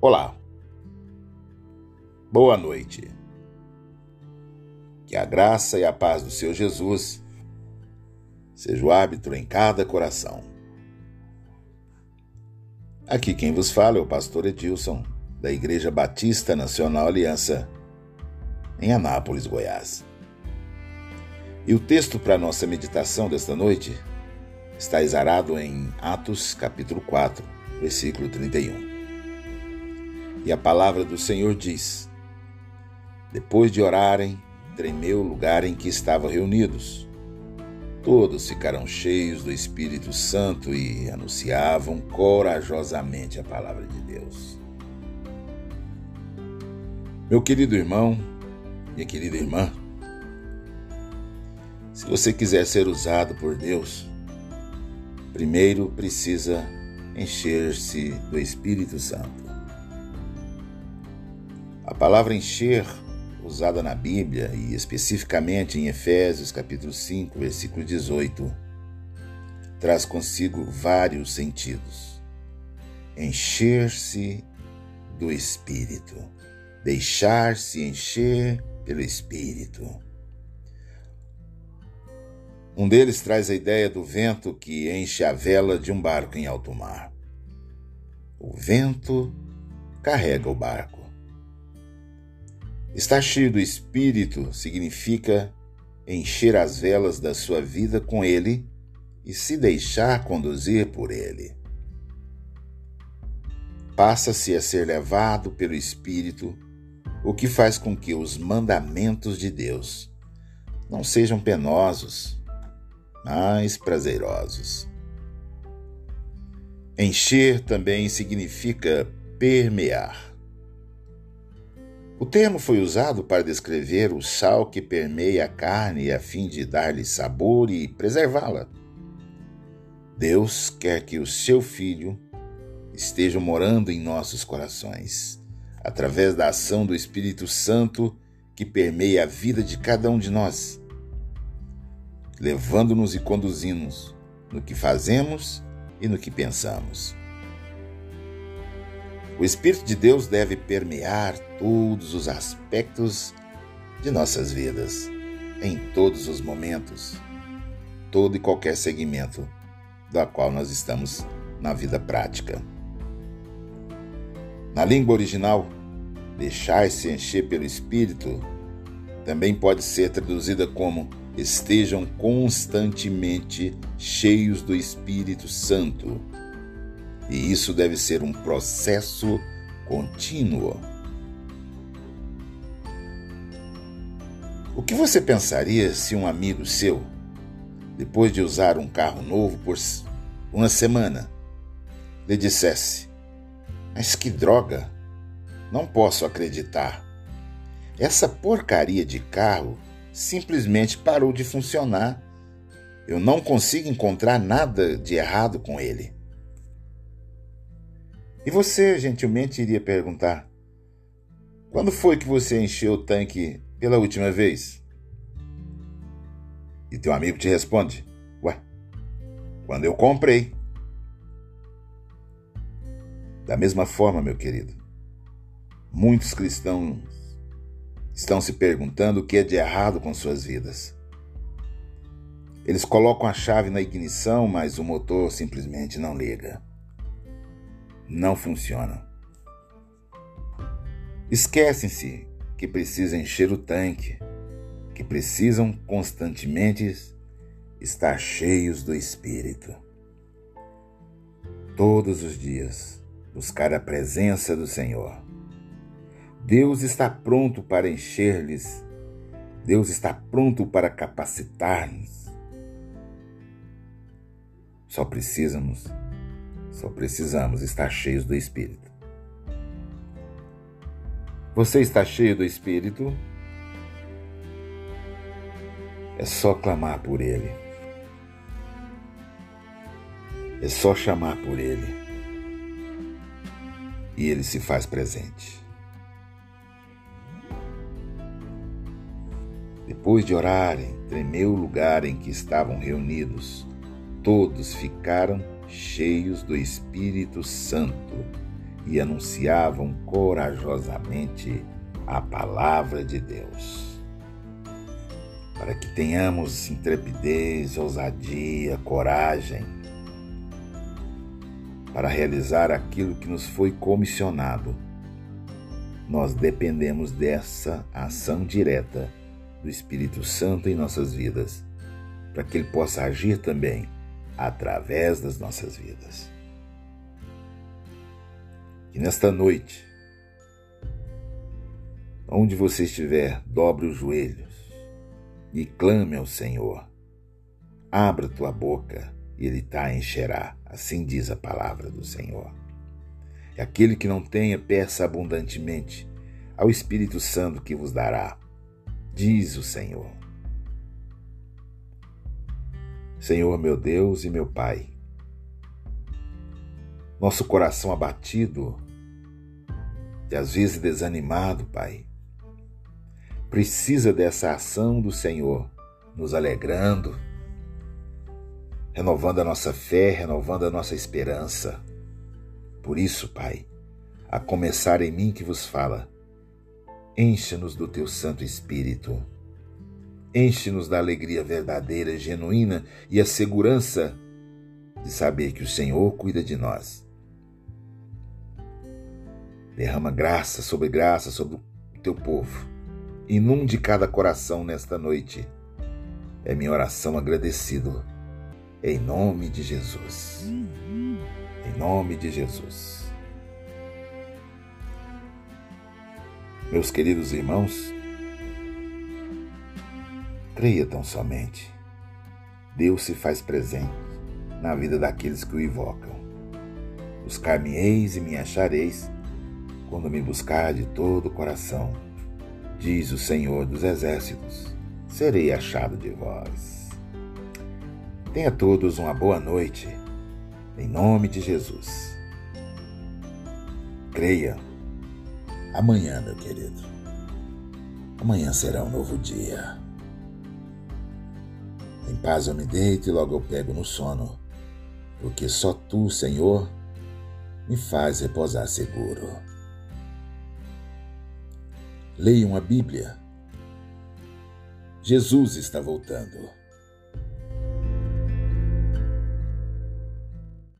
Olá. Boa noite. Que a graça e a paz do Senhor Jesus seja o árbitro em cada coração. Aqui quem vos fala é o pastor Edilson, da Igreja Batista Nacional Aliança, em Anápolis, Goiás. E o texto para nossa meditação desta noite está exarado em Atos, capítulo 4, versículo 31. E a palavra do Senhor diz: Depois de orarem, tremeu o lugar em que estavam reunidos. Todos ficaram cheios do Espírito Santo e anunciavam corajosamente a palavra de Deus. Meu querido irmão, minha querida irmã, se você quiser ser usado por Deus, primeiro precisa encher-se do Espírito Santo. Palavra encher, usada na Bíblia e especificamente em Efésios capítulo 5, versículo 18, traz consigo vários sentidos. Encher-se do Espírito, deixar-se encher pelo Espírito. Um deles traz a ideia do vento que enche a vela de um barco em alto mar. O vento carrega o barco. Estar cheio do Espírito significa encher as velas da sua vida com Ele e se deixar conduzir por Ele. Passa-se a ser levado pelo Espírito, o que faz com que os mandamentos de Deus não sejam penosos, mas prazerosos. Encher também significa permear. O termo foi usado para descrever o sal que permeia a carne a fim de dar-lhe sabor e preservá-la. Deus quer que o seu Filho esteja morando em nossos corações, através da ação do Espírito Santo que permeia a vida de cada um de nós, levando-nos e conduzindo-nos no que fazemos e no que pensamos. O Espírito de Deus deve permear todos os aspectos de nossas vidas, em todos os momentos, todo e qualquer segmento da qual nós estamos na vida prática. Na língua original, deixar-se encher pelo Espírito também pode ser traduzida como estejam constantemente cheios do Espírito Santo e isso deve ser um processo contínuo. O que você pensaria se um amigo seu, depois de usar um carro novo por uma semana, lhe dissesse: Mas que droga! Não posso acreditar. Essa porcaria de carro simplesmente parou de funcionar. Eu não consigo encontrar nada de errado com ele. E você, gentilmente, iria perguntar: quando foi que você encheu o tanque pela última vez? E teu amigo te responde: Ué, quando eu comprei. Da mesma forma, meu querido, muitos cristãos estão se perguntando o que é de errado com suas vidas. Eles colocam a chave na ignição, mas o motor simplesmente não liga não funcionam. Esquecem-se que precisam encher o tanque, que precisam constantemente estar cheios do Espírito. Todos os dias, buscar a presença do Senhor. Deus está pronto para encher-lhes, Deus está pronto para capacitar-nos. Só precisamos só precisamos estar cheios do Espírito. Você está cheio do Espírito? É só clamar por Ele. É só chamar por Ele. E Ele se faz presente. Depois de orarem, tremeu o lugar em que estavam reunidos. Todos ficaram cheios do Espírito Santo e anunciavam corajosamente a palavra de Deus. Para que tenhamos intrepidez, ousadia, coragem para realizar aquilo que nos foi comissionado, nós dependemos dessa ação direta do Espírito Santo em nossas vidas, para que ele possa agir também através das nossas vidas. E nesta noite, onde você estiver, dobre os joelhos e clame ao Senhor. Abra tua boca e ele te encherá, assim diz a palavra do Senhor. E aquele que não tenha, peça abundantemente ao Espírito Santo que vos dará, diz o Senhor. Senhor meu Deus e meu Pai, nosso coração abatido e às vezes desanimado, Pai, precisa dessa ação do Senhor, nos alegrando, renovando a nossa fé, renovando a nossa esperança. Por isso, Pai, a começar em mim que vos fala, encha-nos do teu Santo Espírito. Enche-nos da alegria verdadeira, genuína e a segurança de saber que o Senhor cuida de nós Derrama graça sobre graça sobre o teu povo. Inunde cada coração nesta noite. É minha oração agradecido. Em nome de Jesus. Em nome de Jesus. Meus queridos irmãos, creia tão somente. Deus se faz presente na vida daqueles que o invocam. Buscar-me-eis e me achareis quando me buscar de todo o coração, diz o Senhor dos Exércitos, serei achado de vós. Tenha todos uma boa noite, em nome de Jesus. Creia, amanhã, meu querido, amanhã será um novo dia. Em paz eu me deito e logo eu pego no sono, porque só tu, Senhor, me faz repousar seguro. Leiam a Bíblia. Jesus está voltando.